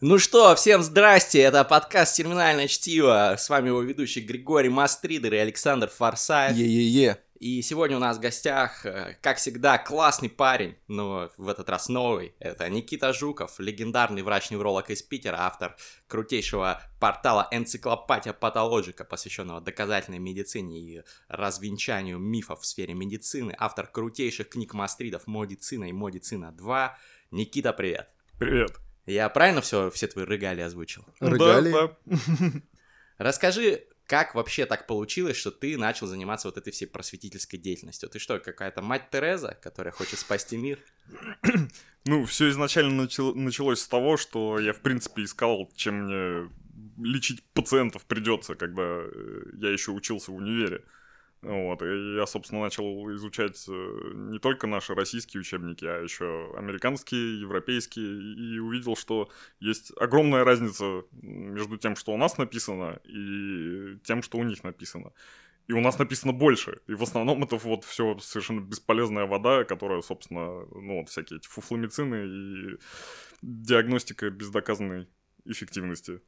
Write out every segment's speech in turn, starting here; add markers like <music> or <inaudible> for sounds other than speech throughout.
Ну что, всем здрасте, это подкаст «Терминальное чтиво». С вами его ведущий Григорий Мастридер и Александр Форсайт. Е-е-е. И сегодня у нас в гостях, э, как всегда, классный парень, но в этот раз новый. Это Никита Жуков, легендарный врач-невролог из Питера, автор крутейшего портала «Энциклопатия патологика», посвященного доказательной медицине и развенчанию мифов в сфере медицины, автор крутейших книг Мастридов «Модицина» и «Модицина 2». Никита, привет. Привет. Я правильно все, все твои рыгали озвучил? Рыгали? Да, да. <laughs> Расскажи, как вообще так получилось, что ты начал заниматься вот этой всей просветительской деятельностью? Ты что, какая-то мать Тереза, которая хочет спасти мир? <clears throat> Ну, все изначально начало- началось с того, что я, в принципе, искал, чем мне лечить пациентов придется, когда э, я еще учился в универе. Вот, и я, собственно, начал изучать э, не только наши российские учебники, а еще американские, европейские, и увидел, что есть огромная разница между тем, что у нас написано, и тем, что у них написано. И у нас написано больше. И в основном это вот все совершенно бесполезная вода, которая, собственно, ну, вот всякие эти фуфломицины и диагностика без доказанной эффективности,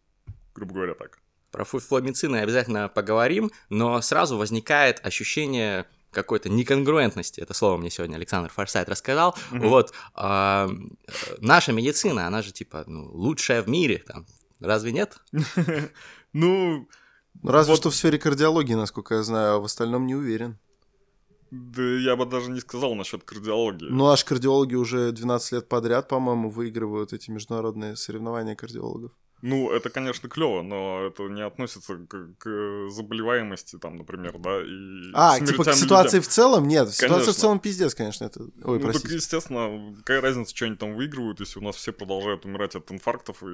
грубо говоря, так. Про фуфломицины обязательно поговорим, но сразу возникает ощущение какой-то неконгруентности. Это слово мне сегодня Александр Форсайт рассказал. Вот, а, э, наша медицина, она же типа ну, лучшая в мире, там, разве нет? <laughs> Ну, разве что в сфере кардиологии, насколько я знаю, а в остальном не уверен. да я бы даже не сказал насчет кардиологии. Ну, наши кардиологи уже 12 лет подряд, по-моему, выигрывают эти международные соревнования кардиологов. Ну, это, конечно, клево, но это не относится к, к заболеваемости, там, например, да, и А, типа к ситуации людям. в целом? Нет, ситуация Конечно. в целом пиздец, конечно. Это... Ой, ну, так, простите. естественно, какая разница, что они там выигрывают, если у нас все продолжают умирать от инфарктов и...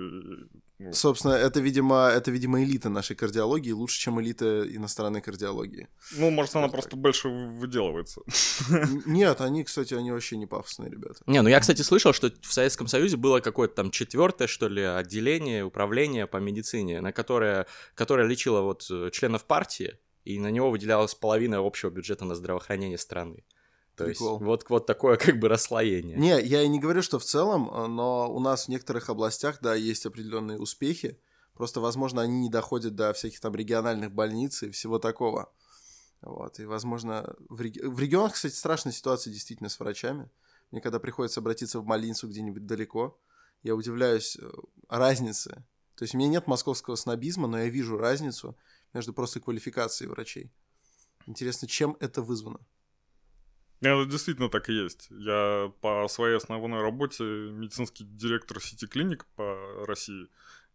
ну, Собственно, это, видимо, это, видимо, элита нашей кардиологии, лучше, чем элита иностранной кардиологии. ну, может, она Так. просто больше выделывается. Нет, они, кстати, они вообще не пафосные ребята. Не, ну я, кстати, слышал, что в Советском Союзе было какое-то там четвертое, что ли, отделение управления по медицине, на которое, которое лечило вот э, членов партии, и на него выделялась половина общего бюджета на здравоохранение страны. То есть Прикол. вот, вот такое как бы расслоение. Не, я и не говорю, что в целом, э, но у нас в некоторых областях, да, есть определенные успехи. Просто, возможно, они не доходят до всяких там региональных больниц и всего такого. Вот, и, возможно, в, реги- в регионах, кстати, страшная ситуация действительно с врачами. Мне когда приходится обратиться в больницу где-нибудь далеко, я удивляюсь э, разнице. То есть у меня нет московского снобизма, но я вижу разницу между просто квалификацией врачей. Интересно, чем это вызвано? Это действительно так и есть. Я по своей основной работе медицинский директор сети клиник по России.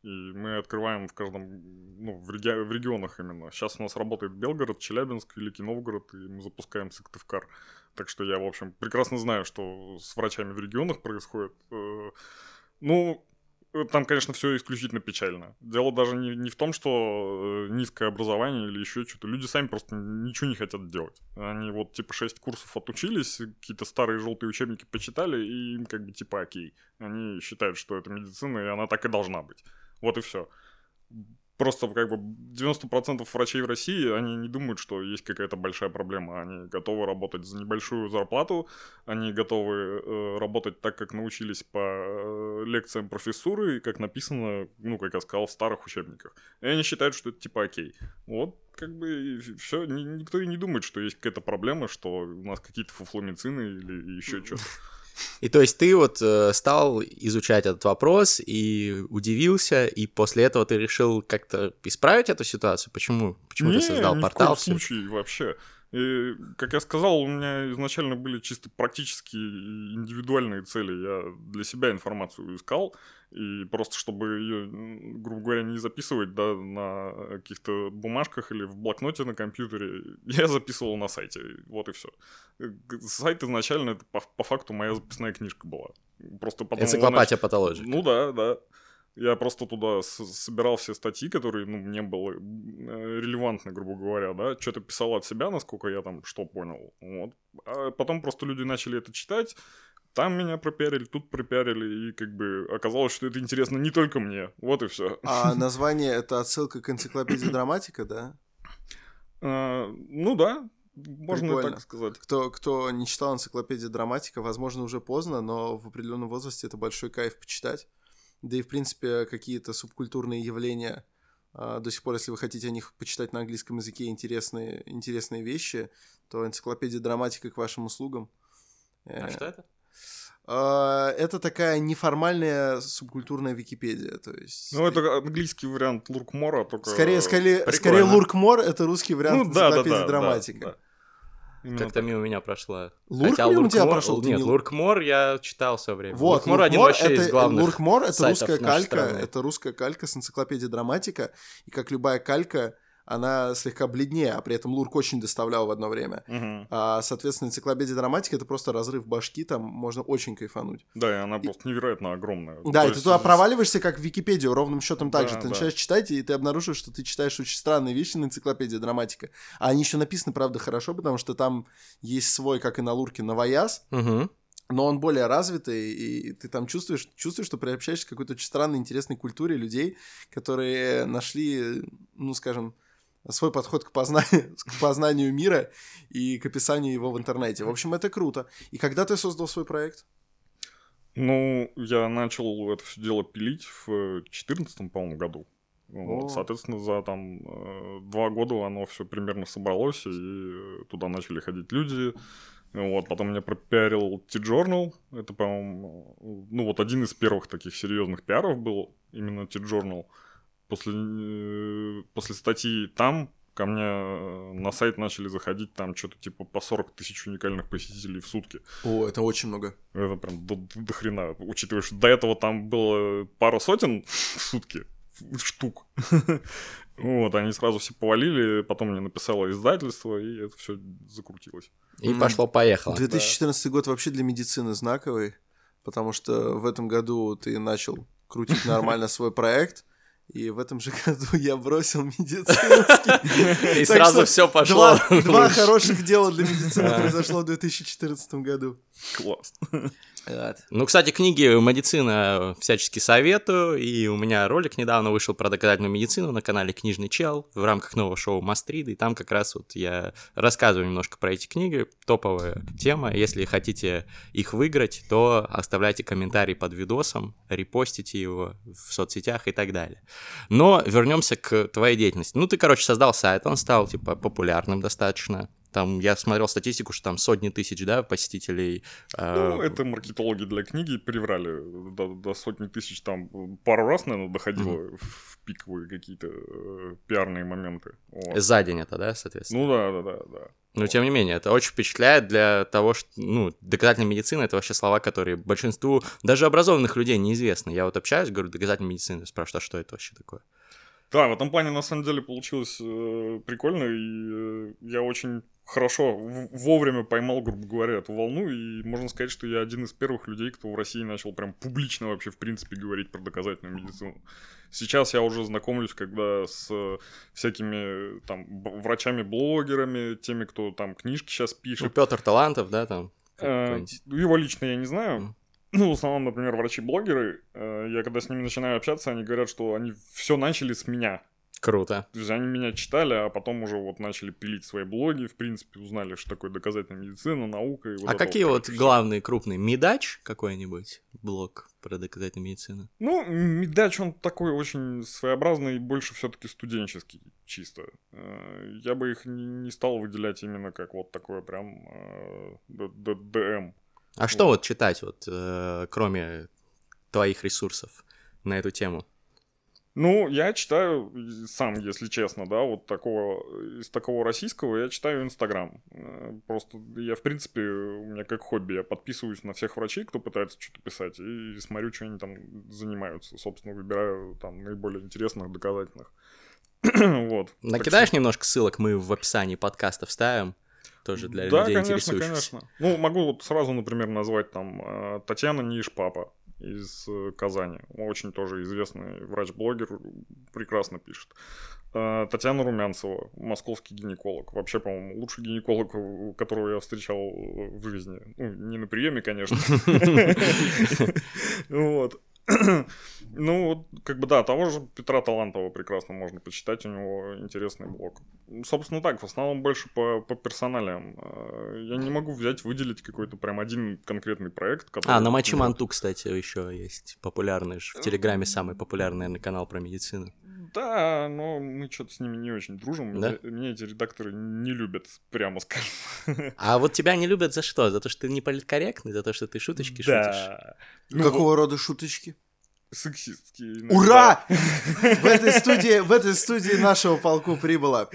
И мы открываем в каждом, ну, в, реги- в регионах именно. Сейчас у нас работает Белгород, Челябинск, Великий Новгород, и мы запускаем Сыктывкар. Так что я, в общем, прекрасно знаю, что с врачами в регионах происходит. Ну, э, там, конечно, все исключительно печально. Дело даже не, не в том, что э, низкое образование или еще что-то. Люди сами просто ничего не хотят делать. Они вот типа 6 курсов отучились, какие-то старые желтые учебники почитали, и им как бы типа окей. Они считают, что это медицина, и она так и должна быть. Вот и все. Просто как бы 90% врачей в России, они не думают, что есть какая-то большая проблема. Они готовы работать за небольшую зарплату, они готовы э, работать так, как научились по э, лекциям профессуры, и как написано, ну, как я сказал, в старых учебниках. И они считают, что это типа окей. Вот, как бы, все, никто и не думает, что есть какая-то проблема, что у нас какие-то фуфломицины или еще что-то. И то есть ты вот э, стал изучать этот вопрос и удивился, и после этого ты решил как-то исправить эту ситуацию? Почему? Почему ты создал ни портал? в коем случае вообще. И, как я сказал, у меня изначально были чисто практические и индивидуальные цели. Я для себя информацию искал, и просто чтобы ее, грубо говоря, не записывать да, на каких-то бумажках или в блокноте на компьютере, <laughs> я записывал на сайте. Вот и все. Сайт изначально это по, по факту моя записная книжка была. Просто потом Энциклопатия патологии. ну да, да. Я просто туда собирал все статьи, которые, ну, мне было э, релевантны, грубо говоря, да. Что-то писал от себя, насколько я там что понял. Вот. А потом просто люди начали это читать. Там меня пропиарили, тут пропиарили, и как бы оказалось, что это интересно не только мне. Вот и все. А <laughs> название это отсылка к энциклопедии драматика, да? ну да, можно Прикольно. так сказать. Кто, кто не читал энциклопедию драматика, возможно, уже поздно, но в определенном возрасте это большой кайф почитать. Да и, в принципе, какие-то субкультурные явления а, до сих пор, если вы хотите о них почитать на английском языке интересные, интересные вещи, то энциклопедия драматика к вашим услугам. А Э, что это? а, Это такая неформальная субкультурная Википедия, то есть... Ну, это английский вариант Луркмора, только... Скорее, скорее, Прикольно. скорее Луркмор это русский вариант Ну, да, да, энциклопедии да, драматика. да, да. Как-то так. мимо меня прошла. Лурк Хотя мимо тебя Луркмор- прошел, Нет, не- Луркмор я читал все время. Вот, Луркмор один вообще это, из главных Луркмор это русская калька, страны. это русская калька с энциклопедии драматика, и как любая калька, она слегка бледнее, а при этом Лурк очень доставлял в одно время. Мгм. А, соответственно, энциклопедия драматика это просто разрыв башки, там можно очень кайфануть. Да, и она просто невероятно огромная. Да, То и ты есть туда с- проваливаешься как в Википедию, ровным счетом так Да, же. Ты да. начинаешь читать, и ты обнаруживаешь, что ты читаешь очень странные вещи на энциклопедии драматика. А они еще написаны, правда, хорошо, потому что там есть свой, как и на Лурке, новояз, Мгм. но он более развитый, и ты там чувствуешь, чувствуешь, что приобщаешься к какой-то очень странной, интересной культуре людей, которые нашли, ну, скажем, свой подход к познанию, <laughs> к познанию мира и к описанию его в интернете. В общем, это круто. И когда ты создал свой проект? Ну, я начал это все дело пилить в 2014, по-моему, году. Вот, соответственно, за там э, два года оно все примерно собралось, и э, туда начали ходить люди. Вот, потом меня пропиарил T-Journal. Это, по-моему, ну вот один из первых таких серьезных пиаров был именно T-Journal. После, э, после статьи там ко мне э, на сайт начали заходить там что-то типа по 40 тысяч уникальных посетителей в сутки. О, это очень много. Это прям до, до хрена. Учитывая, что до этого там было пара сотен в сутки штук. <laughs> Вот, они сразу все повалили, потом мне написало издательство, и это все закрутилось. И пошло-поехало. 2014 год вообще для медицины знаковый, потому что в этом году ты начал крутить нормально свой проект, и в этом же <laughs> году я бросил медицинский. <laughs> И сразу все пошло. Два, <laughs> хороших дела для медицины произошло в 2014 году. Класс. Ну, кстати, книги медицина всячески советую, и у меня ролик недавно вышел про доказательную медицину на канале Книжный Чел в рамках нового шоу Мастриды, и там как раз вот я рассказываю немножко про эти книги, топовая тема, если хотите их выиграть, то оставляйте комментарий под видосом, репостите его в соцсетях и так далее. Но вернемся к твоей деятельности. Ну, ты, короче, создал сайт, он стал, типа, популярным достаточно, там, я смотрел статистику, что там сотни тысяч, да, посетителей. э, Ну, это маркетологи для книги приврали до, до сотни тысяч, там пару раз, наверное, доходило в пиковые какие-то э, пиарные моменты. Вот. За день это, да, соответственно? Ну да, да, да, да. Но тем не менее, это очень впечатляет для того, что, ну, доказательная медицина — это вообще слова, которые большинству даже образованных людей неизвестны. Я вот общаюсь, говорю, доказательная медицина, спрашиваю, а что это вообще такое? Да, в этом плане на самом деле получилось э, прикольно, и э, я очень хорошо вовремя поймал, грубо говоря, эту волну, и можно сказать, что я один из первых людей, кто в России начал прям публично вообще в принципе говорить про доказательную медицину. Сейчас я уже знакомлюсь, когда с э, всякими там б- врачами-блогерами, теми, кто там книжки сейчас Ну, пишет. Петр Талантов, да, там? Э? Его лично я не знаю. Ну, в основном, например, врачи-блогеры, э, я когда с ними начинаю общаться, они говорят, что они все начали с меня. Круто. То есть они меня читали, а потом уже вот начали пилить свои блоги, в принципе, узнали, что такое доказательная медицина, наука. И вот а какие вот всё. главные крупные? Медач какой-нибудь? Блог про доказательную медицину? Ну, Медач, он такой очень своеобразный, больше все-таки студенческий, чисто. Э, Я бы их не стал выделять именно как вот такое прям э, ДМ. А что вот читать, вот, э, кроме твоих ресурсов на эту тему? Ну, я читаю сам, если честно, да, вот такого, из такого российского я читаю Инстаграм. Э, Просто я, в принципе, у меня как хобби, я подписываюсь на всех врачей, кто пытается что-то писать, и смотрю, что они там занимаются. Собственно, выбираю там наиболее интересных, доказательных. <clears throat> вот. Так Накидаешь немножко ссылок, мы в описании подкаста вставим, тоже для да, людей конечно, конечно. Ну, могу вот сразу, например, назвать там э, Татьяна Ниш-Папа из э, Казани. Очень тоже известный врач-блогер, прекрасно пишет. Э, Татьяна Румянцева, московский гинеколог. Вообще, по-моему, лучший гинеколог, которого я встречал в жизни. Ну, не на приеме, конечно. <laughs> <laughs> Вот. Ну, как бы да, того же Петра Талантова прекрасно можно почитать, у него интересный блог. Собственно так, в основном больше по, по персоналиям. Э, я не могу взять, выделить какой-то прям один конкретный проект. Который... А, на Матче Манту, кстати, еще есть популярный, в Телеграме самый популярный, наверное, канал про медицину. Да, но мы что-то с ними не очень дружим. Да? Меня, эти редакторы не любят, прямо скажем. <laughs> А вот тебя не любят за что? За то, что ты не политкорректный? За то, что ты шуточки да. шутишь? Ну, Какого вот... рода шуточки? Сексистские. Иногда. Ура! <laughs> В этой студии, в этой студии нашего полку прибыло.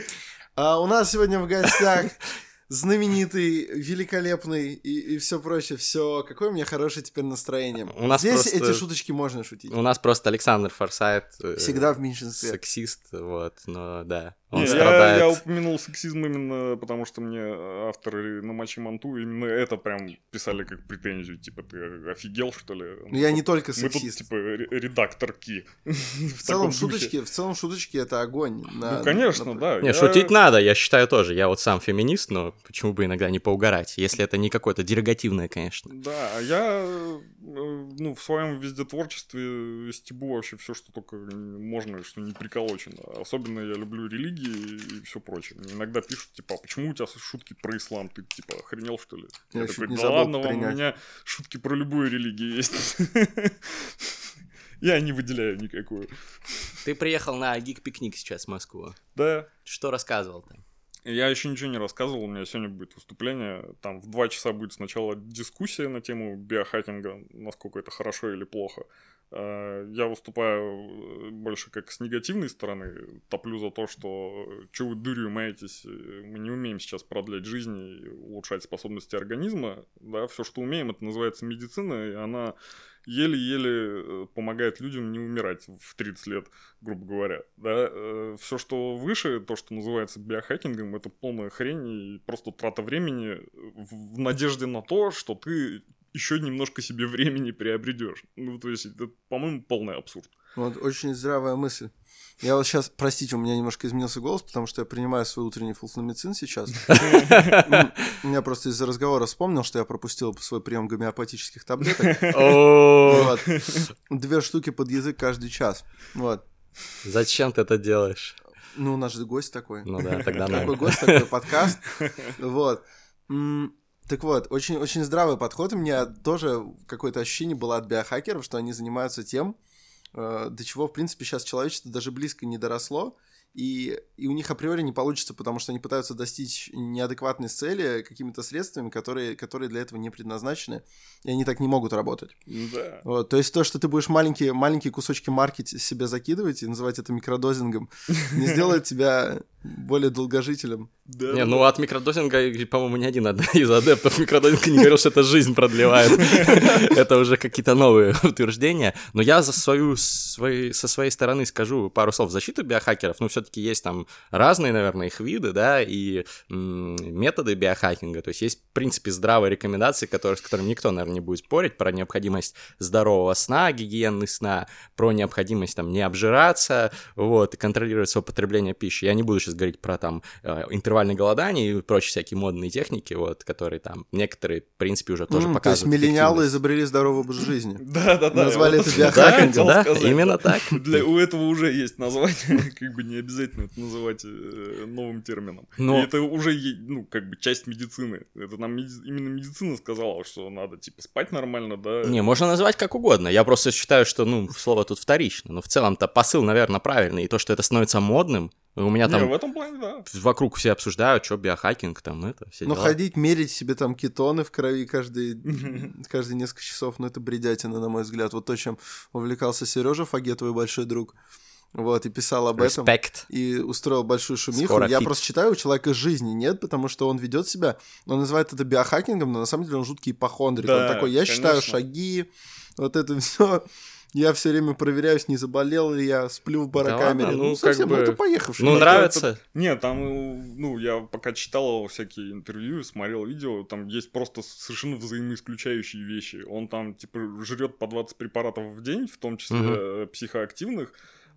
А у нас сегодня в гостях <laughs> знаменитый, великолепный и, и все прочее, все. Какое у меня хорошее теперь настроение. У нас Здесь просто... эти шуточки можно шутить. У нас просто Александр Форсайт. Э, Всегда в меньшинстве. Сексист, вот, но да. Он Не, страдает. Я, я упомянул сексизм именно потому, что мне авторы на матче Манту именно это прям писали как претензию. Типа, ты офигел, что ли? Ну, я не только сексист. Мы тут, типа, редакторки. <laughs> В целом, шуточки, в целом, шуточки — это огонь. ну, конечно, да. Не, шутить надо, я считаю тоже. Я вот сам феминист, но почему бы иногда не поугарать, если это не какое-то дерогативное, конечно. Да, а я э, ну, в своем везде творчестве стебу вообще все, что только можно, что не приколочено. Особенно я люблю религии и все прочее. иногда пишут, типа, а почему у тебя шутки про ислам? Ты, типа, охренел, что ли? Я, я такой, да ладно вам, у меня шутки про любую религию есть. Я не выделяю никакую. Ты приехал на гик-пикник сейчас в Москву. Да. Что рассказывал ты? Я еще ничего не рассказывал, у меня сегодня будет выступление. Там в два часа будет сначала дискуссия на тему биохакинга, насколько это хорошо или плохо. А, я выступаю э, больше как с негативной стороны, топлю за то, что что вы дурью маетесь, мы не умеем сейчас продлять жизнь и улучшать способности организма. Да, все, что умеем, это называется медицина, и она еле-еле э, помогает людям не умирать в 30 лет, грубо говоря. Да? Э, Все, что выше, то, что называется биохакингом, это полная хрень и просто трата времени в надежде на то, что ты еще немножко себе времени приобретешь. Ну, то есть, это, по-моему, полный абсурд. Вот, очень здравая мысль. Я вот сейчас, простите, у меня немножко изменился голос, потому что я принимаю свой утренний фулфламицин сейчас. <laughs> Я просто из-за разговора вспомнил, что я пропустил свой прием гомеопатических таблеток. Две штуки под язык каждый час. Вот. Зачем ты это делаешь? Ну, у нас же гость такой. Ну да, тогда Такой гость, такой подкаст. Вот. Так вот, очень, очень здравый подход. У меня тоже какое-то ощущение было от биохакеров, что они занимаются тем, Э, до чего, в принципе, сейчас человечество даже близко не доросло, и, и у них априори не получится, потому что они пытаются достичь неадекватной цели какими-то средствами, которые, которые для этого не предназначены, и они так не могут работать. Да. Вот, то есть то, что ты будешь маленькие, маленькие кусочки марки себе закидывать и называть это микродозингом, не <laughs> сделает тебя более долгожителем. Да, не, ну от микродозинга, по-моему, ни один <laughs> из адептов микродозинга не говорил, что это жизнь продлевает. <laughs> Это уже какие-то новые утверждения. Но я за свою, со своей стороны скажу пару слов в защиту биохакеров. Ну, все-таки есть там разные, наверное, их виды, да, и методы биохакинга. То есть есть, в принципе, здравые рекомендации, которые, с которыми никто, наверное, не будет спорить, про необходимость здорового сна, гигиены сна, про необходимость там не обжираться, вот, и контролировать свое потребление пищи. Я не буду сейчас говорить про там э, интервальное голодание и прочие всякие модные техники, вот, которые там некоторые, в принципе, уже тоже mm, показывают. То есть миллениалы изобрели здоровый образ жизни. <laughs> Да, да, да. Назвали это биохакингом. Да, именно так. Для У этого уже есть название, <laughs> как бы не обязательно это называть э, новым термином. Но... это уже, ну, как бы часть медицины. Это нам именно медицина сказала, что надо, типа, спать нормально, да. Не, можно назвать как угодно. Я просто считаю, что, ну, слово тут вторично. Но в целом-то посыл, наверное, правильный. И то, что это становится модным, у меня там... Не, в этом плане, да. Вокруг все обсуждают, что биохакинг там, это, все Но дела. ходить, мерить себе там кетоны в крови каждые, <laughs> каждые несколько часов, ну это бредятина, на мой взгляд. Вот то, чем увлекался Сережа Фаге, твой большой друг. Вот, и писал об Respect. этом. И устроил большую шумиху. Скоро Я фит. просто читаю, у человека жизни нет, потому что он ведет себя, он называет это биохакингом, но на самом деле он жуткий ипохондрик. Да, он такой, я конечно. считаю шаги, вот это все. Я все время проверяюсь, не заболел ли я, сплю в барокамере. Да, ну, ну, совсем, как бы... ну, это поехавший. Ну, нравится. Это... Нет, там, ну, я пока читал всякие интервью, смотрел видео, там есть просто совершенно взаимоисключающие вещи. Он там, типа, жрет по 20 препаратов в день, в том числе угу. психоактивных,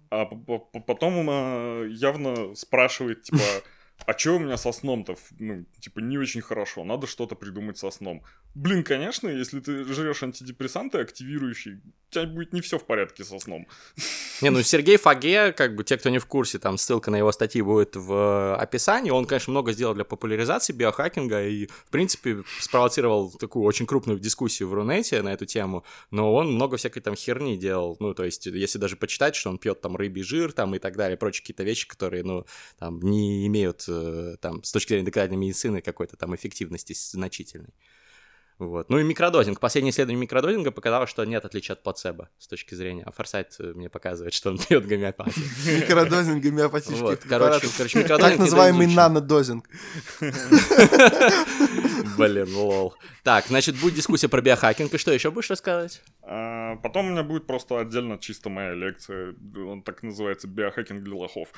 а потом явно спрашивает, типа, <laughs> а чё у меня со сном-то, ну, типа, не очень хорошо, надо что-то придумать со сном. Блин, конечно, если ты жрешь антидепрессанты активирующие, у тебя будет не все в порядке со сном. <laughs> Не, ну Сергей Фаге, как бы те, кто не в курсе, там ссылка на его статьи будет в описании. Он, конечно, много сделал для популяризации биохакинга и, в принципе, спровоцировал такую очень крупную дискуссию в Рунете на эту тему. Но он много всякой там херни делал. Ну, то есть, если даже почитать, что он пьет там рыбий жир там и так далее, прочие какие-то вещи, которые, ну, там не имеют э, там с точки зрения доказательной медицины какой-то там эффективности значительной. Вот. Ну и микродозинг. Последнее исследование микродозинга показало, что нет отличия от плацебо с точки зрения. А Форсайт э, мне показывает, что он пьет гомеопатию. Микродозинг гомеопатических короче, короче, микродозинг Так называемый нанодозинг. <laughs> Блин, лол. Так, значит, будет дискуссия про биохакинг. И что еще будешь рассказывать? А потом у меня будет просто отдельно чисто моя лекция. Он так называется «Биохакинг для лохов».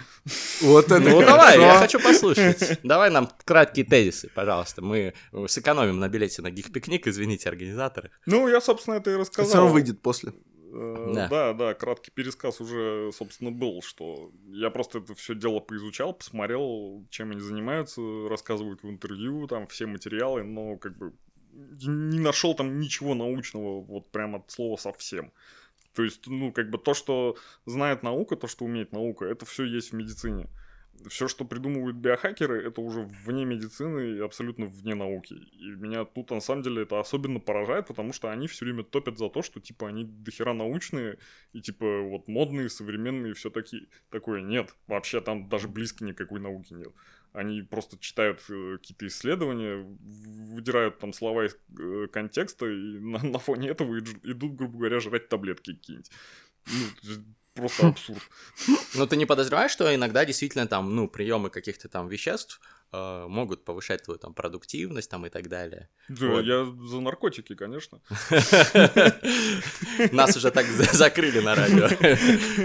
Вот это Ну давай, я хочу послушать. Давай нам краткие тезисы, пожалуйста. Мы сэкономим на билете на гик-пикник, извините, организаторы. Ну, я, собственно, это и рассказал. Все равно выйдет после. Э, Да. Да, да, краткий пересказ уже, собственно, был, что я просто это все дело поизучал, посмотрел, чем они занимаются, рассказывают в интервью, там все материалы, но как бы не нашел там ничего научного, вот прям от слова совсем. То есть, ну, как бы то, что знает наука, то, что умеет наука, это все есть в медицине. Все, что придумывают биохакеры, это уже вне медицины и абсолютно вне науки. И меня тут, на самом деле, это особенно поражает, потому что они все время топят за то, что, типа, они дохера научные и, типа, вот модные, современные, все такие. Такое нет. Вообще там даже близко никакой науки нет. Они просто читают э, какие-то исследования, выдирают там слова из э, контекста и <laughs> на, на фоне этого идут, грубо говоря, жрать таблетки какие-нибудь. Ну, просто абсурд. Но ты не подозреваешь, что иногда действительно там, ну, приемы каких-то там веществ э, могут повышать твою там продуктивность там и так далее. Да, Вот. Я за наркотики, конечно. <laughs> Нас уже так за- закрыли на радио.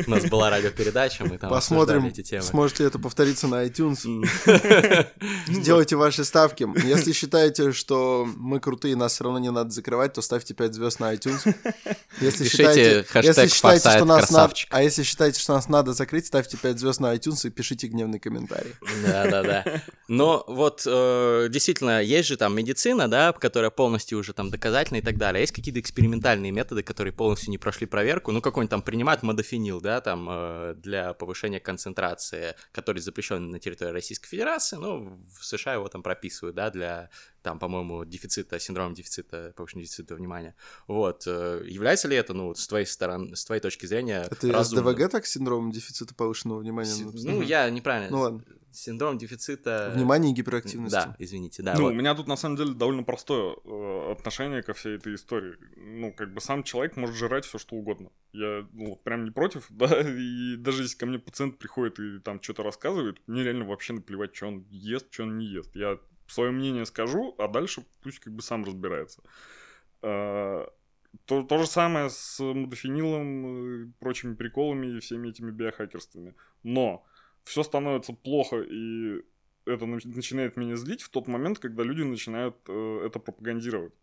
У нас была радиопередача, мы там Посмотрим, обсуждали эти темы. сможет ли это повториться на iTunes. <laughs> Сделайте ваши ставки. Если считаете, что мы крутые, нас все равно не надо закрывать, то ставьте 5 звезд на iTunes. Если Пишите считаете, хэштег если считаете, что «Форсайт нас надо, красавчик». а если считаете, что нас надо закрыть, ставьте 5 звезд на iTunes и пишите гневный комментарий. Да, да, да. Но вот э, действительно, есть же там медицина, да, которая полностью уже там доказательна и так далее. Есть какие-то экспериментальные методы, которые полностью не прошли проверку. Ну, какой-нибудь там принимают модофенил, да, там э, для повышения концентрации, который запрещен на территории Российской Федерации. Ну, в США его там прописывают, да, для там, по-моему, дефицита, синдрома дефицита, повышенного дефицита внимания. Вот. э, Является ли это, ну, вот с твоей стороны, с твоей точки зрения, Это разумным? СДВГ так, синдром дефицита повышенного внимания? Си-? Ну, я неправильно. Ну ладно. Синдром дефицита... Внимание и гиперактивности. Да, извините, да. ну, вот. у меня тут на самом деле довольно простое э, отношение ко всей этой истории. Ну, как бы сам человек может жрать все что угодно. Я ну, прям не против, <laughs> да. И даже если ко мне пациент приходит и там что-то рассказывает, мне реально вообще наплевать, что он ест, что он не ест. Я свое мнение скажу, а дальше пусть как бы сам разбирается. Э, То, то же самое с модофенилом, э, прочими приколами и всеми этими биохакерствами. Но все становится плохо, и это нач- начинает меня злить в тот момент, когда люди начинают э, это пропагандировать.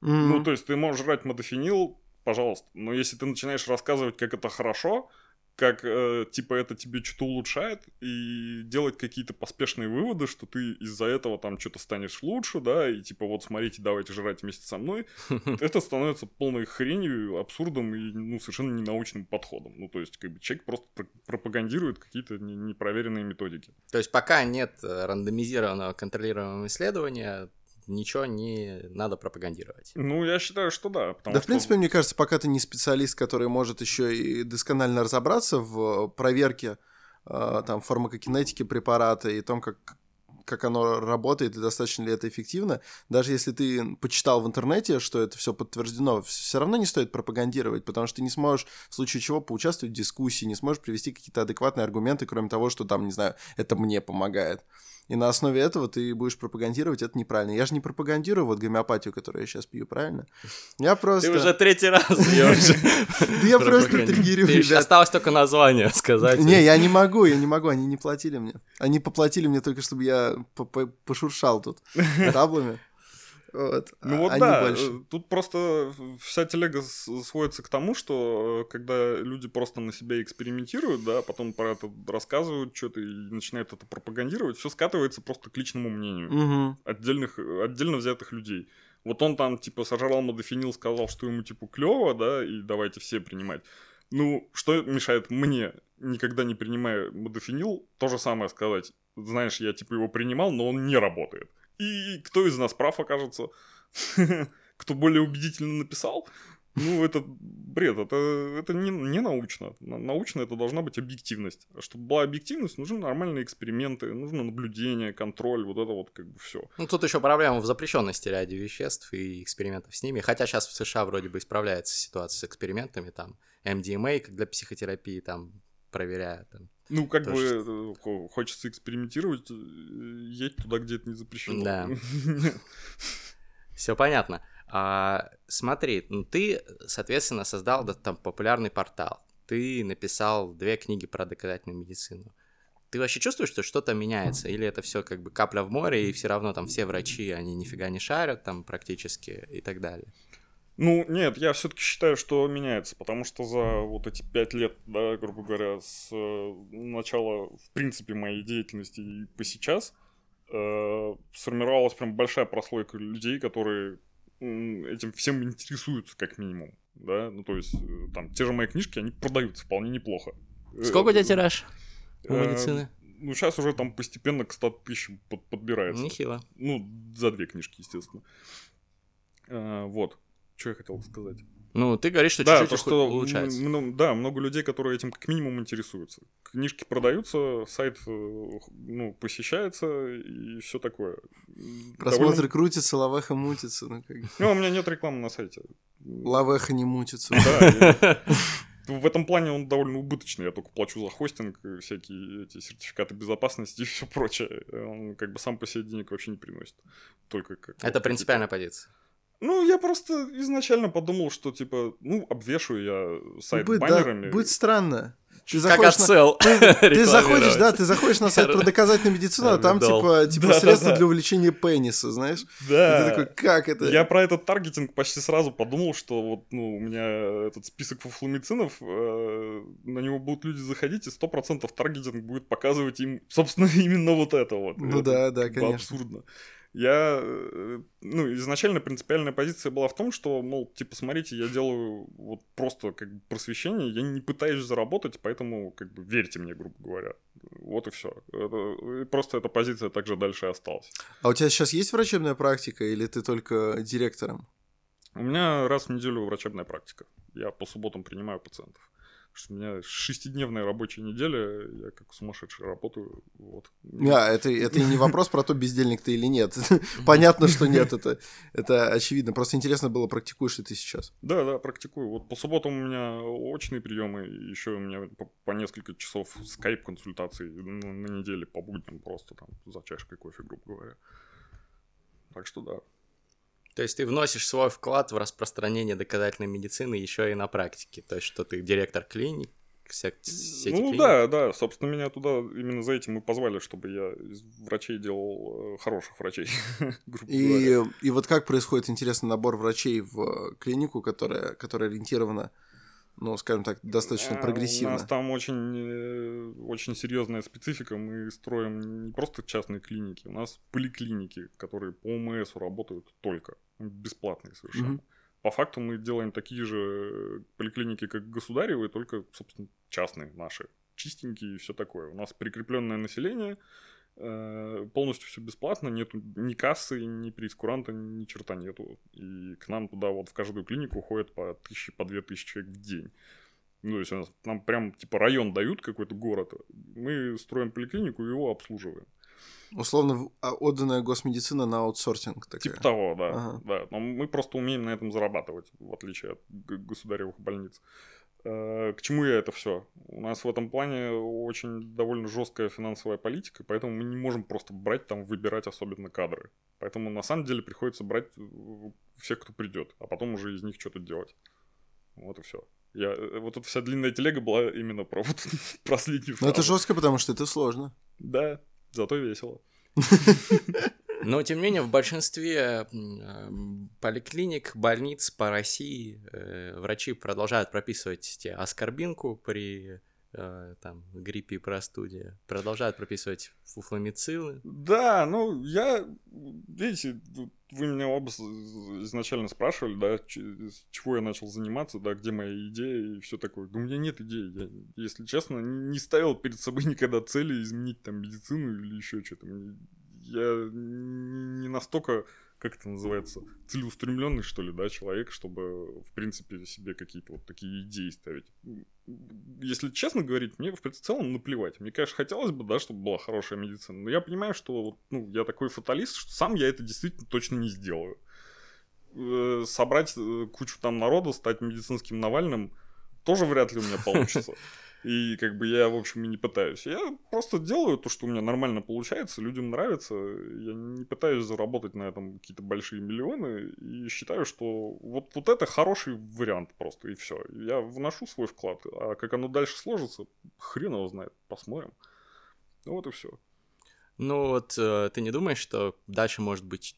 Мгм. Ну, то есть ты можешь жрать модофенил, пожалуйста, но если ты начинаешь рассказывать, как это хорошо, как, э, типа, это тебе что-то улучшает, и делать какие-то поспешные выводы, что ты из-за этого там что-то станешь лучше, да, и типа, вот смотрите, давайте жрать вместе со мной, <laughs> это становится полной хренью, абсурдом и, ну, совершенно ненаучным подходом. Ну, то есть, как бы, человек просто про- пропагандирует какие-то не- непроверенные методики. То есть пока нет э, рандомизированного контролируемого исследования, ничего не надо пропагандировать. Ну, я считаю, что да. Да, в что- принципе, мне кажется, пока ты не специалист, который может еще и досконально разобраться в проверке э, там фармакокинетики препарата и том, как как оно работает и достаточно ли это эффективно, даже если ты почитал в интернете, что это все подтверждено, все равно не стоит пропагандировать, потому что ты не сможешь в случае чего поучаствовать в дискуссии, не сможешь привести какие-то адекватные аргументы, кроме того, что там, не знаю, это мне помогает. И на основе этого ты будешь пропагандировать, это неправильно. Я же не пропагандирую вот гомеопатию, которую я сейчас пью, правильно? Я просто... Ты уже третий раз пьешь. <laughs> Да я просто триггерю. Осталось только название сказать. Не, я не могу, я не могу, они не платили мне. Они поплатили мне только, чтобы я по- по- пошуршал тут <laughs> таблами. Вот. Ну а вот да, больше. э, тут просто вся телега сводится к тому, что э, когда люди просто на себя экспериментируют, да, потом про это рассказывают что-то и начинают это пропагандировать, все скатывается просто к личному мнению Мгм. отдельных, отдельно взятых людей. Вот он там, типа, сожрал модофенил, сказал, что ему, типа, клево, да, и давайте все принимать. Ну, что мешает мне, никогда не принимая модофенил, то же самое сказать. Знаешь, я, типа, его принимал, но он не работает. И кто из нас прав окажется? <laughs> Кто более убедительно написал? Ну, это бред, это, это не, не научно. На- Научно это должна быть объективность. А чтобы была объективность, нужны нормальные эксперименты, нужно наблюдение, контроль, вот это вот как бы все. Ну, тут еще проблема в запрещенности ряде веществ и экспериментов с ними. Хотя сейчас в США вроде бы исправляется ситуация с экспериментами, там, MDMA для психотерапии, там, проверяют. Там. Ну, как То бы есть- э, хо- хочется экспериментировать, э, едь туда, где это не запрещено. Да. <laughs> Все понятно. А, смотри, ну, ты, соответственно, создал да, там популярный портал. Ты написал две книги про доказательную медицину. Ты вообще чувствуешь, что что-то меняется? Или это все как бы капля в море, и все равно там все врачи, они нифига не шарят там практически и так далее? Ну, нет, я все-таки считаю, что меняется, потому что за вот эти пять лет, да, грубо говоря, с э, начала, в принципе, моей деятельности и по сейчас, э, сформировалась прям большая прослойка людей, которые этим всем интересуются, как минимум, да, ну, то есть, э, там, те же мои книжки, они продаются вполне неплохо. Э, Сколько у тебя тираж у медицины? Ну, сейчас уже там постепенно к 100 тысячам под- подбирается. Нехило. Ну, за две книжки, естественно. Вот. Что я хотел сказать? Ну, ты говоришь, что да, чуть-чуть что улучшается. м- да, много людей, которые этим как минимум интересуются. Книжки продаются, сайт э, ну, посещается и все такое. Просмотры довольно- крутятся, лавеха мутится. Ну, как... Ну, у меня нет рекламы на сайте. Лавеха не мутится. Да, <laughs> в этом плане он довольно убыточный. Я только плачу за хостинг, и всякие эти сертификаты безопасности и все прочее. Он как бы сам по себе денег вообще не приносит. Только как Это принципиальная позиция. Ну, я просто изначально подумал, что, типа, ну, обвешаю я сайт да, баннерами. будет странно. Ты Как заходишь, на- отцел. <laughs> ты заходишь, да, ты заходишь на сайт <laughs> про доказательную медицину, а там типа, типа Да-да-да. средства для увеличения пениса, знаешь? И Да. ты такой, как это? Я про этот таргетинг почти сразу подумал, что вот, ну, у меня этот список фуфломицинов, э, на него будут люди заходить, и 100% таргетинг будет показывать им, собственно, <laughs> именно вот это вот. Ну Это да, да, бы конечно. Абсурдно. Я, э, ну, изначально принципиальная позиция была в том, что, мол, типа, смотрите, я делаю вот просто как бы просвещение, я не пытаюсь заработать, поэтому, как бы, верьте мне, грубо говоря. Вот и все. Просто эта позиция также дальше и осталась. А у тебя сейчас есть врачебная практика или ты только директором? У меня раз в неделю врачебная практика. Я по субботам принимаю пациентов. Что у меня шестидневная рабочая неделя, я как сумасшедший работаю. Вот. А, это, это и не вопрос про то, бездельник ты или нет. <laughs> Понятно, что нет, это, это очевидно. Просто интересно было, практикуешь ли ты сейчас. Да, да, практикую. Вот по субботам у меня очные приемы, еще у меня по, по несколько часов скайп-консультаций на, на неделе по будням просто там за чашкой кофе, грубо говоря. Так что да. То есть ты вносишь свой вклад в распространение доказательной медицины еще и на практике. То есть что ты директор клиник, сети ну клиник. да, да, собственно, меня туда именно за этим и позвали, чтобы я из врачей делал э, хороших врачей. <laughs> И, и вот как происходит, интересно, набор врачей в э, клинику, которая, которая ориентирована, ну, скажем так, достаточно А, прогрессивно? У нас там очень, э, очень серьезная специфика. Мы строим не просто частные клиники, у нас поликлиники, которые по ОМС работают только. Бесплатные совершенно. Мгм. По факту мы делаем такие же поликлиники, как государевые, только, собственно, частные наши. Чистенькие и все такое. У нас прикрепленное население, э, полностью все бесплатно, нету ни кассы, ни прескуранта, ни черта нету. И к нам туда вот в каждую клинику ходят по тысяче, по две тысячи человек в день. Ну, то есть у нас, нам прям типа район дают какой-то город, мы строим поликлинику и его обслуживаем. Условно, а, отданная госмедицина на аутсорсинг такая. Типа того, да, Ага. да. Но мы просто умеем на этом зарабатывать, в отличие от государевых больниц. Э, К чему я это все? У нас в этом плане очень довольно жесткая финансовая политика, поэтому мы не можем просто брать там, выбирать особенно кадры. Поэтому на самом деле приходится брать э, всех, кто придет, а потом уже из них что-то делать. Вот и все. Я, э, вот эта вся длинная телега была именно про вот <laughs> последнюю Но это фразу. жестко, потому что это сложно. Да, зато весело. <laughs> Но, тем не менее, в большинстве поликлиник, больниц по России э, врачи продолжают прописывать тебе аскорбинку при э, там, гриппе и простуде, продолжают прописывать фуфломицилы. Да, ну, я, видите, вы меня оба изначально спрашивали, да, с чего я начал заниматься, да, где моя идея и все такое. Да у меня нет идеи. Я, если честно, не ставил перед собой никогда цели изменить там медицину или еще что-то. Я не настолько как это называется, целеустремленный, что ли, да, человек, чтобы, в принципе, себе какие-то вот такие идеи ставить. Если честно говорить, мне в целом наплевать. Мне, конечно, хотелось бы, да, чтобы была хорошая медицина, но я понимаю, что ну, я такой фаталист, что сам я это действительно точно не сделаю. Э, собрать э, кучу там народа, стать медицинским Навальным, тоже вряд ли у меня получится. <laughs> И как бы я, в общем, и не пытаюсь. Я просто делаю то, что у меня нормально получается, людям нравится. Я не пытаюсь заработать на этом какие-то большие миллионы. И считаю, что вот, вот это хороший вариант просто, и все. Я вношу свой вклад. А как оно дальше сложится, хрен его знает. Посмотрим. Вот и все. Ну вот э, ты не думаешь, что дальше может быть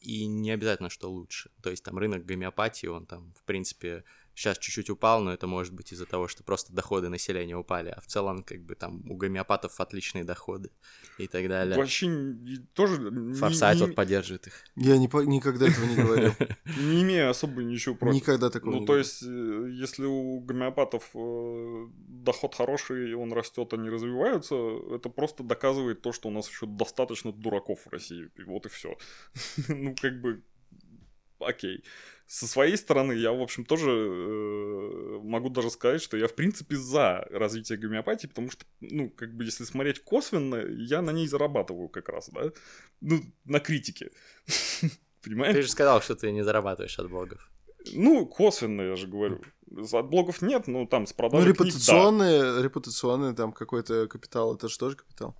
и не обязательно, что лучше? То есть там рынок гомеопатии, он там, в принципе, сейчас чуть-чуть упал, но это может быть из-за того, что просто доходы населения упали, а в целом как бы там у гомеопатов отличные доходы и так далее. Вообще тоже... Форсайт вот поддерживает их. Я не, никогда этого не говорил. <laughs> Не имею особо ничего против. Никогда такого Ну, то есть, э, если у гомеопатов э, доход хороший, и он растет, они развиваются, это просто доказывает то, что у нас еще достаточно дураков в России. Вот и все. <laughs> Ну, как бы, окей со своей стороны, я, в общем, тоже э, могу даже сказать, что я, в принципе, за развитие гомеопатии, потому что, ну, как бы, если смотреть косвенно, я на ней зарабатываю как раз, да, ну, на критике. <laughs> Понимаешь? Ты же сказал, что ты не зарабатываешь от блогов. Ну, косвенно, я же говорю. От блогов нет, но там с продажи Ну, репутационные, книг, да. репутационные там какой-то капитал, это же тоже капитал.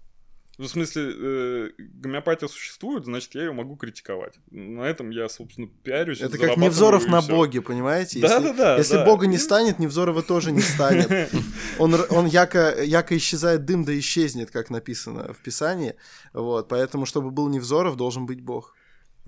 Ну, в смысле, э, гомеопатия существует, значит, я ее могу критиковать. На этом я, собственно, пиарюсь. Это как Невзоров на все. Боге, понимаете? Да, да, да. Если да. Бога не станет, Невзорова тоже не станет. <laughs> Он, он яко, яко исчезает дым, да исчезнет, как написано в Писании. Вот, поэтому, чтобы был Невзоров, должен быть Бог.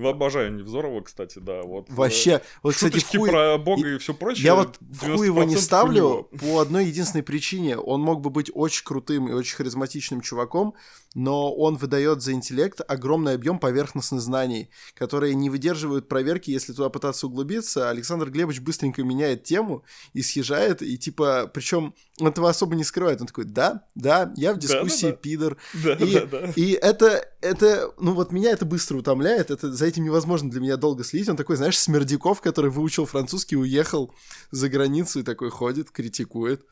Обожаю Невзорова, кстати, да. Вот, э, Вообще, вот, кстати, хуй... про Бога и все прочее. Я вот в хуй его не ставлю по одной единственной причине. Он мог бы быть очень крутым и очень харизматичным чуваком, но он выдает за интеллект огромный объем поверхностных знаний, которые не выдерживают проверки, если туда пытаться углубиться. Александр Глебович быстренько меняет тему и съезжает, и типа, причем он этого особо не скрывает. Он такой, да, да, я в дискуссии да, да, пидор. Да, и, да, да. и это, это, ну вот меня это быстро утомляет, это за этим невозможно для меня долго следить. Он такой, знаешь, Смердяков, который выучил французский, уехал за границу и такой ходит, критикует.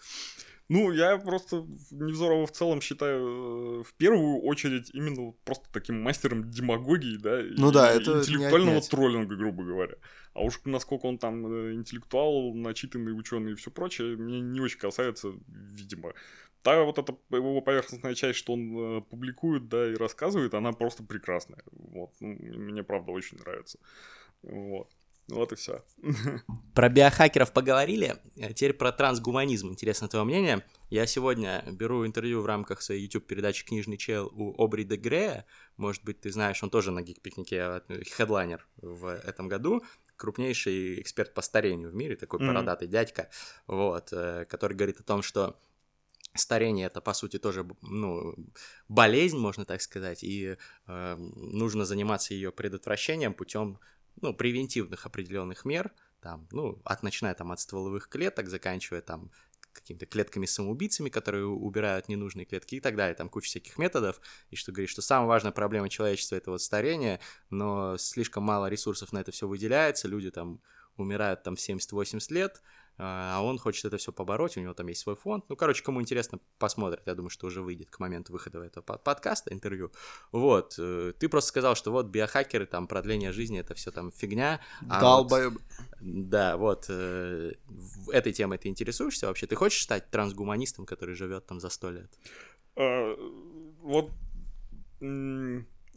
Ну, я просто Невзорова в целом считаю э, в первую очередь именно просто таким мастером демагогии, да, ну, и да, это интеллектуального троллинга, грубо говоря. А уж насколько он там э, интеллектуал, начитанный ученый и все прочее, мне не очень касается, видимо. Та вот эта его поверхностная часть, что он э, публикует, да, и рассказывает, она просто прекрасная. Вот, ну, мне правда очень нравится. Вот. Вот и все. Про биохакеров поговорили. А теперь про трансгуманизм. Интересно твое мнение. Я сегодня беру интервью в рамках своей YouTube-передачи «Книжный чел» у Обри де Грея. Может быть, ты знаешь, он тоже на гик-пикнике э, хедлайнер в этом году. Крупнейший эксперт по старению в мире, такой mm-hmm. бородатый дядька, вот, э, который говорит о том, что старение это по сути тоже ну болезнь можно так сказать и э, нужно заниматься ее предотвращением путем ну, превентивных определенных мер, там, ну, от, начиная там от стволовых клеток, заканчивая там какими-то клетками-самоубийцами, которые убирают ненужные клетки и так далее, там куча всяких методов, и что говорит, что самая важная проблема человечества это вот старение, но слишком мало ресурсов на это все выделяется, люди там умирают там в 70-80 лет, а он хочет это все побороть, у него там есть свой фонд. Ну, короче, кому интересно, посмотрит. Я думаю, что уже выйдет к моменту выхода этого подкаста, интервью. Вот. Э, ты просто сказал, что вот биохакеры, там, продление жизни, это все там фигня. А Долбоеб. Вот, да, вот. Э, этой темой ты интересуешься вообще? Ты хочешь стать трансгуманистом, который живет там за сто лет? А, вот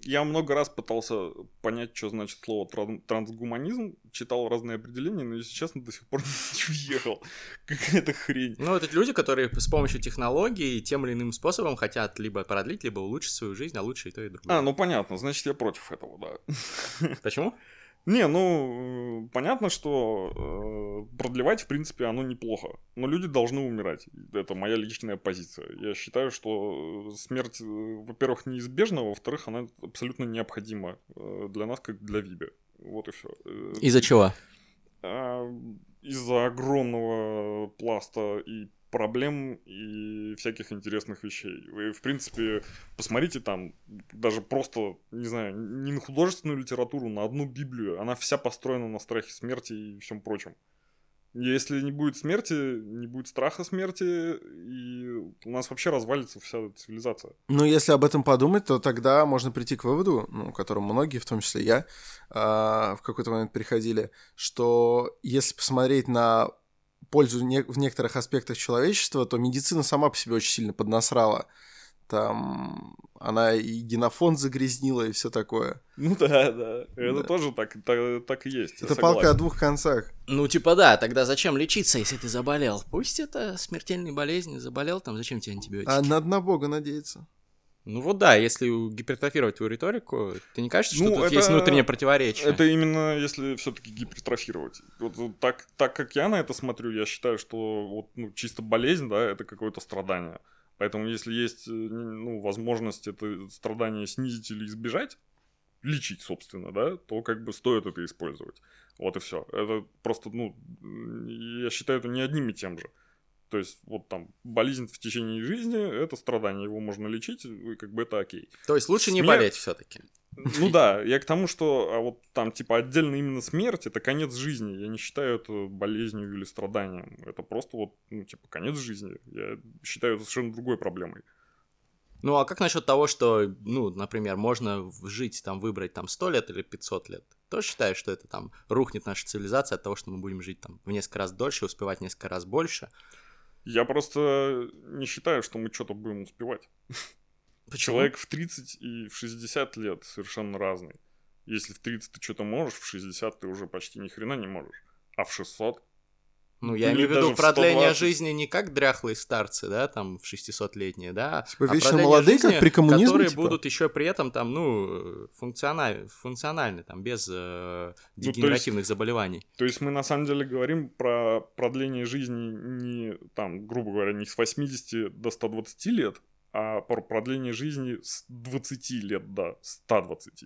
я много раз пытался понять, что значит слово тран- трансгуманизм, читал разные определения, но, если честно, до сих пор <laughs> не въехал. Какая-то хрень. Ну, это люди, которые с помощью технологий тем или иным способом хотят либо продлить, либо улучшить свою жизнь, а лучше и то, и другое. А, ну понятно, значит, я против этого, да. Почему? Не, ну, э, понятно, что э, продлевать, в принципе, оно неплохо. Но люди должны умирать. Это моя личная позиция. Я считаю, что э, смерть, во-первых, неизбежна, во-вторых, она абсолютно необходима для нас, как для вида. Вот и все. Из-за чего? А, из-за огромного пласта и проблем и всяких интересных вещей. Вы, в принципе, посмотрите там, даже просто, не знаю, не на художественную литературу, на одну Библию. Она вся построена на страхе смерти и всем прочем. Если не будет смерти, не будет страха смерти, и у нас вообще развалится вся цивилизация. Ну, если об этом подумать, то тогда можно прийти к выводу, ну, к которому многие, в том числе я, э, в какой-то момент приходили, что если посмотреть на пользу не- в некоторых аспектах человечества, то медицина сама по себе очень сильно поднасрала. Там она и генофонд загрязнила, и все такое. Ну да, да. Это Да. тоже так, так, так и есть. Это палка о двух концах. Ну, типа да, тогда зачем лечиться, если ты заболел? Пусть это смертельная болезнь, заболел, там зачем тебе антибиотики? А надо на Бога надеяться. Ну вот да, если гипертрофировать твою риторику, ты не кажется, что Ну, тут это- есть внутреннее противоречие? Это именно если все-таки гипертрофировать. Вот, вот так, так как я на это смотрю, я считаю, что вот, ну, чисто болезнь, да, это какое-то страдание. Поэтому если есть э, ну, возможность это страдание снизить или избежать, лечить, собственно, да, то как бы стоит это использовать. Вот и все. Это просто, ну, я считаю, это не одним и тем же. То есть, вот там, болезнь в течение жизни – это страдание, его можно лечить, и как бы это окей. То есть лучше не Смерть- болеть все-таки. Ну да, я к тому, что а вот там типа отдельно именно смерть это конец жизни. Я не считаю это болезнью или страданием. Это просто вот, ну, типа, конец жизни. Я считаю это совершенно другой проблемой. Ну а как насчет того, что, ну, например, можно в- жить, там, выбрать там 100 лет или 500 лет? Тоже считаешь, что это там рухнет наша цивилизация от того, что мы будем жить там в несколько раз дольше, успевать несколько раз больше? Я просто не считаю, что мы что-то будем успевать. <laughs> Почему? Человек в 30 и в 60 лет совершенно разный. Если в 30 ты что-то можешь, в 60 ты уже почти ни хрена не можешь. А в 600 Ну, я Или имею в виду продление 120. жизни не как дряхлые старцы, да, там, в 600-летние, да, Типа а вечно молодые, как жизни, при коммунизме, которые типа? будут еще при этом там, ну, функциональны, функциональны там, без э, Ну, то есть- дегенеративных заболеваний. То есть мы на самом деле говорим про продление жизни не там, грубо говоря, не с 80 до 120 лет, а про продление жизни с 20 лет до 120.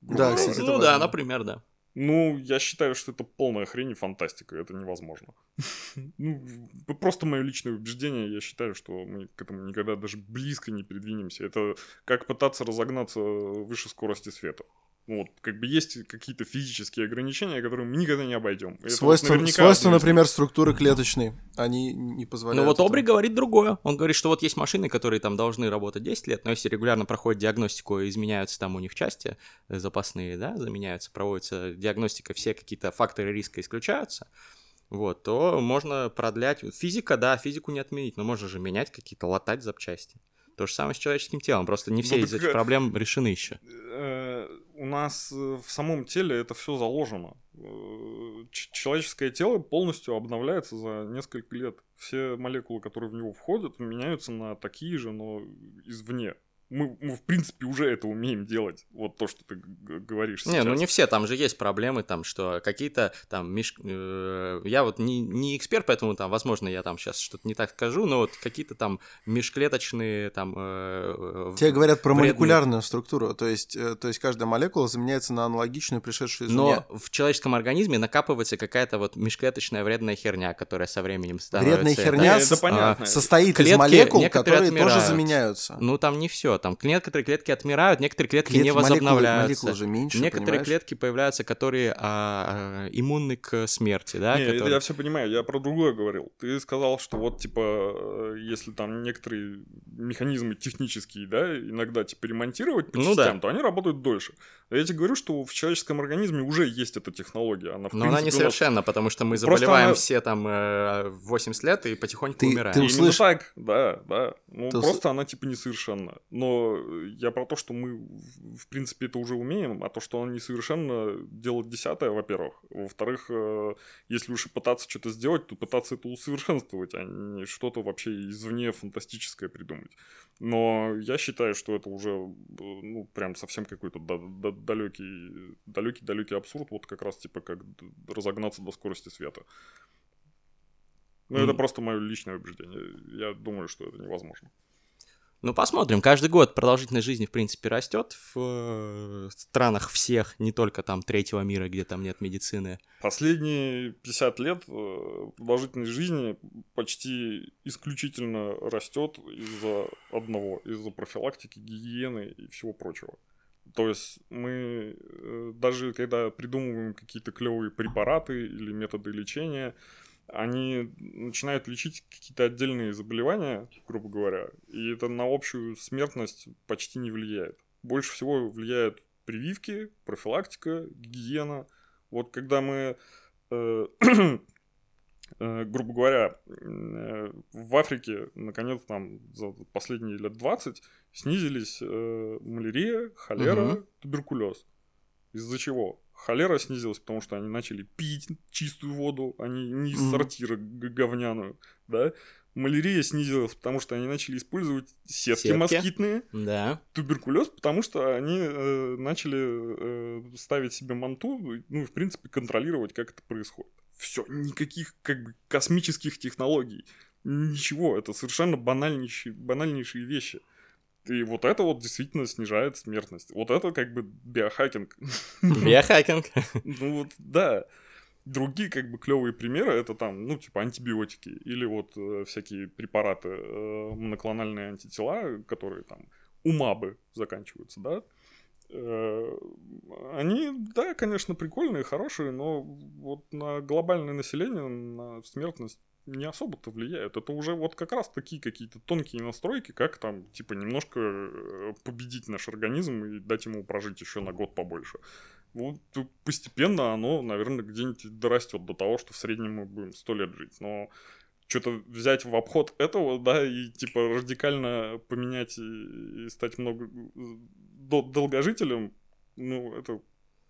грубо Да, говоря. кстати, это ну да, например, да. Ну, я считаю, что это полная хрень и фантастика, это невозможно. <laughs> Ну, просто мое личное убеждение, я считаю, что мы к этому никогда даже близко не передвинемся. Это как пытаться разогнаться выше скорости света. Ну, Вот, как бы есть какие-то физические ограничения, которые мы никогда не обойдем. Вот Свойства, свойства, например, структуры клеточной, они не позволяют... Ну вот. Обри говорит другое. Он говорит, что вот есть машины, которые там должны работать 10 лет, но если регулярно проходят диагностику, и изменяются там у них части э, запасные, да, заменяются, проводится диагностика, все какие-то факторы риска исключаются, вот, то можно продлять. Физика, да, физику не отменить, но можно же менять какие-то, латать запчасти. То же самое с человеческим телом, просто не все Ну, из так, этих э, проблем решены еще. Э, у нас э, в самом теле это все заложено. Ч- Человеческое тело полностью обновляется за несколько лет. Все молекулы, которые в него входят, меняются на такие же, но извне. Мы, мы, в принципе, уже это умеем делать. Вот то, что ты говоришь Не, сейчас. ну не все, там же есть проблемы, там, что какие-то там меш... э, Я вот не, не эксперт, поэтому там, возможно, я там сейчас что-то не так скажу, но вот какие-то там межклеточные там... э, э, Тебе говорят про вредные- молекулярную структуру, то есть, э, то есть каждая молекула заменяется на аналогичную, пришедшую извне. Но в человеческом организме накапывается какая-то вот межклеточная вредная херня, которая со временем становится... Вредная это- херня Не, это со- понятно. состоит Клетки из молекул, которые тоже отмирают. заменяются. Ну, там не все. Там некоторые клетки отмирают, некоторые клетки Клетки- не молекулы- возобновляются. молекул же меньше, Некоторые понимаешь? клетки появляются, которые а, а, иммунны к смерти, да? Не, это которые- я все понимаю, я про другое говорил. Ты сказал, что вот, типа, э, если там некоторые механизмы технические, да, иногда, типа, ремонтировать по Ну частям, да. то они работают дольше. А я тебе говорю, что в человеческом организме уже есть эта технология. Она, в Но она принципе, у нас- несовершенна, потому что мы заболеваем она- все там э, в 80 лет и потихоньку Ты- умираем. ты Именно услышь- так, да, да. Ну, Ты просто она, типа, несовершенна. Но но я про то, что мы, в принципе, это уже умеем, а то, что он несовершенно делать десятое, во-первых. Во-вторых, э, если уж и пытаться что-то сделать, то пытаться это усовершенствовать, а не что-то вообще извне фантастическое придумать. Но я считаю, что это уже, э, ну, прям совсем какой-то далекий, далекий, далекий абсурд, вот как раз типа как разогнаться до скорости света. Ну, mm. это просто мое личное убеждение. Я думаю, что это невозможно. Ну, посмотрим. Каждый год продолжительность жизни, в принципе, растет в э, странах всех, не только там третьего мира, где там нет медицины. Последние 50 лет э, продолжительность жизни почти исключительно растет из-за одного, из-за профилактики, гигиены и всего прочего. То есть мы э, даже когда придумываем какие-то клевые препараты или методы лечения, они начинают лечить какие-то отдельные заболевания, грубо говоря, и это на общую смертность почти не влияет. Больше всего влияют прививки, профилактика, гигиена. Вот когда мы, э, <clears throat> э, грубо говоря, э, в Африке, наконец, там за последние лет 20 снизились э, малярия, холера, угу. туберкулез. Из-за чего? Холера снизилась, потому что они начали пить чистую воду, а не, не из сортира говняную, да. Малярия снизилась, потому что они начали использовать сетки, сетки. москитные. Да. Туберкулез, потому что они э, начали э, ставить себе манту, ну, в принципе, контролировать, как это происходит. Все, никаких как бы космических технологий, ничего, это совершенно банальнейшие, банальнейшие вещи. И вот это вот действительно снижает смертность. Вот это как бы биохакинг. Биохакинг. Ну вот, да. Другие как бы клевые примеры это там, ну, типа антибиотики или вот э, всякие препараты, э, моноклональные антитела, которые там умабы заканчиваются, да. Э, они, да, конечно, прикольные, хорошие, но вот на глобальное население, на смертность не особо-то влияют. Это уже вот как раз такие какие-то тонкие настройки, как там, типа, немножко э, победить наш организм и дать ему прожить еще на год побольше. Вот постепенно оно, наверное, где-нибудь дорастет до того, что в среднем мы будем сто лет жить. Но что-то взять в обход этого, да, и типа радикально поменять и, и стать много э, долгожителем, ну, это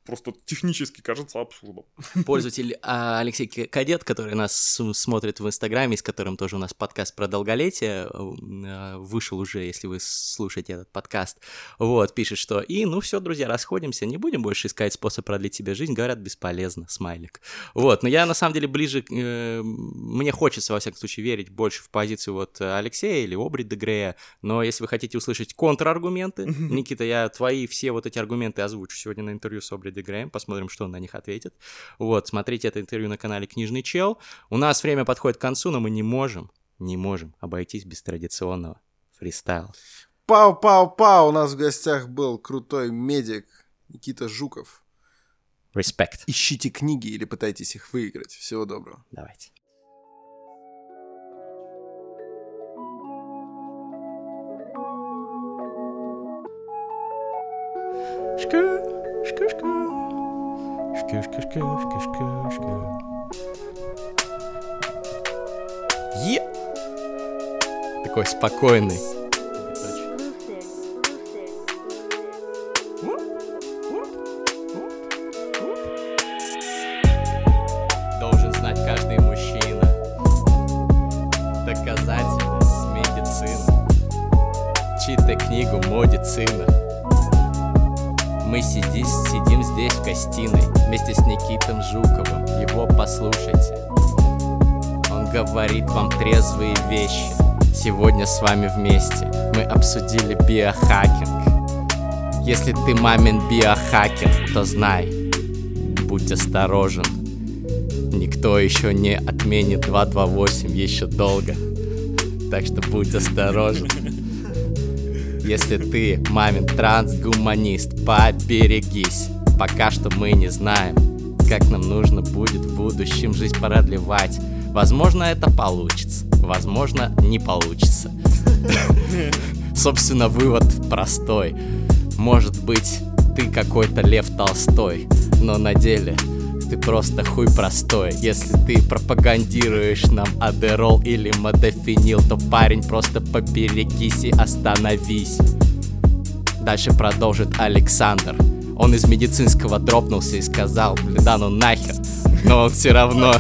просто технически кажется абсурдом. Пользователь а, Алексей Кадет, который нас смотрит в Инстаграме, с которым тоже у нас подкаст про долголетие, а, вышел уже, если вы слушаете этот подкаст, вот, пишет, что и, ну все, друзья, расходимся, не будем больше искать способ продлить себе жизнь, говорят, бесполезно, смайлик. Вот, но я на самом деле ближе, э, мне хочется, во всяком случае, верить больше в позицию вот Алексея или Обри де Грея, но если вы хотите услышать контраргументы, Никита, я твои все вот эти аргументы озвучу сегодня на интервью с Обри Грэм, посмотрим, что он на них ответит. Вот, смотрите это интервью на канале Книжный Чел. У нас время подходит к концу, но мы не можем, не можем обойтись без традиционного фристайла. Пау-пау-пау! У нас в гостях был крутой медик Никита Жуков. Респект. Ищите книги или пытайтесь их выиграть. Всего доброго. Давайте. Шка. Шка-шка. Шка-шка-шка-шка-шка-шка. Е! Такой спокойный. Говорит вам трезвые вещи. Сегодня с вами вместе Мы обсудили биохакинг. Если ты мамин биохакер, то знай Будь осторожен. Никто еще не отменит 228 еще долго. Так что будь осторожен. Если ты мамин трансгуманист, поберегись. Пока что мы не знаем, как нам нужно будет в будущем жизнь продлевать. Возможно, это получится, возможно, не получится. <laughs> Собственно, вывод простой. Может быть, ты какой-то Лев Толстой, но на деле ты просто хуй простой Если ты пропагандируешь нам адерол или модефинил То парень просто поберегись и остановись Дальше продолжит Александр. Он из медицинского дропнулся и сказал, блин, да ну нахер. Но он все равно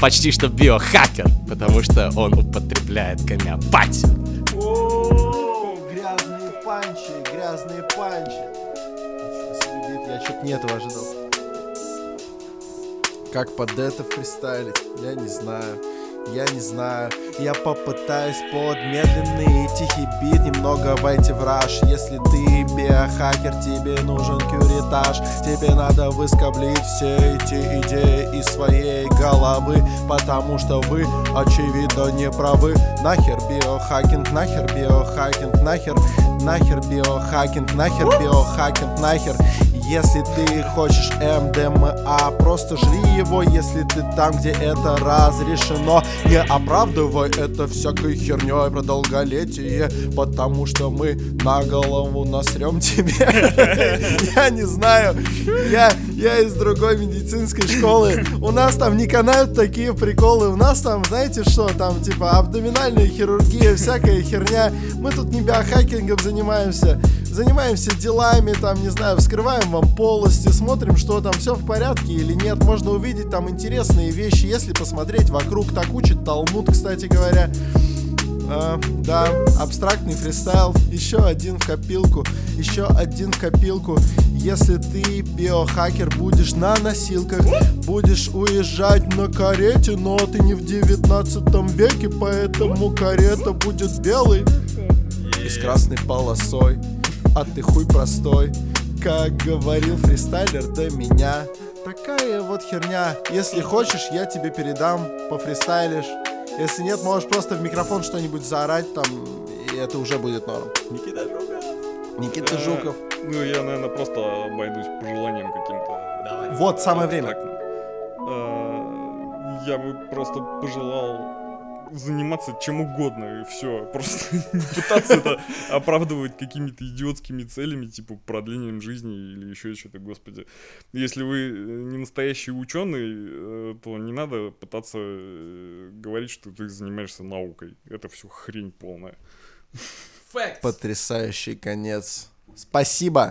почти что биохакер, потому что он употребляет гомеопатию. О, грязные панчи, грязные панчи. Я что-то не этого ожидал. Как под это фристайлить, я не знаю. Я не знаю, я попытаюсь под медленный тихий бит Немного войти в раш Если ты биохакер, тебе нужен кюритаж. Тебе надо выскоблить все эти идеи из своей головы Потому что вы, очевидно, не правы. Нахер биохакинг, нахер биохакинг, нахер Нахер биохакинг, нахер биохакинг, нахер. Если ты хочешь МДМА, просто жри его, если ты там, где это разрешено. Не оправдывай это всякой херней про долголетие Потому что мы на голову насрем тебе. <laughs> Я не знаю, я, я из другой медицинской школы У нас там не канают такие приколы У нас там, знаете что, там типа абдоминальная хирургия, всякая херня Мы тут не биохакингом занимаемся Занимаемся делами, там, не знаю, вскрываем вам полости, смотрим, что там все в порядке или нет. Можно увидеть там интересные вещи, если посмотреть вокруг. Так учит Талмуд, кстати говоря. А, да, абстрактный фристайл, еще один в копилку, еще один в копилку. Если ты биохакер, будешь на носилках, будешь уезжать на карете, но ты не в 19 веке, поэтому карета будет белой и с красной полосой. А ты хуй простой, как говорил фристайлер до меня. Такая вот херня. Если хочешь, я тебе передам, пофристайлишь. Если нет, можешь просто в микрофон что-нибудь заорать там, и это уже будет норм. Никита Жуков. Никита Э, Жуков. Ну, я, наверное, просто обойдусь пожеланием каким-то. Давай. Вот самое время. Э, Я бы просто пожелал заниматься чем угодно и все. <laughs> Просто пытаться это оправдывать какими-то идиотскими целями, типа продлением жизни или еще что-то, господи. Если вы э, не настоящий ученый, э, то не надо пытаться э, говорить, что ты занимаешься наукой. Это все хрень полная. Факт. Потрясающий конец. Спасибо.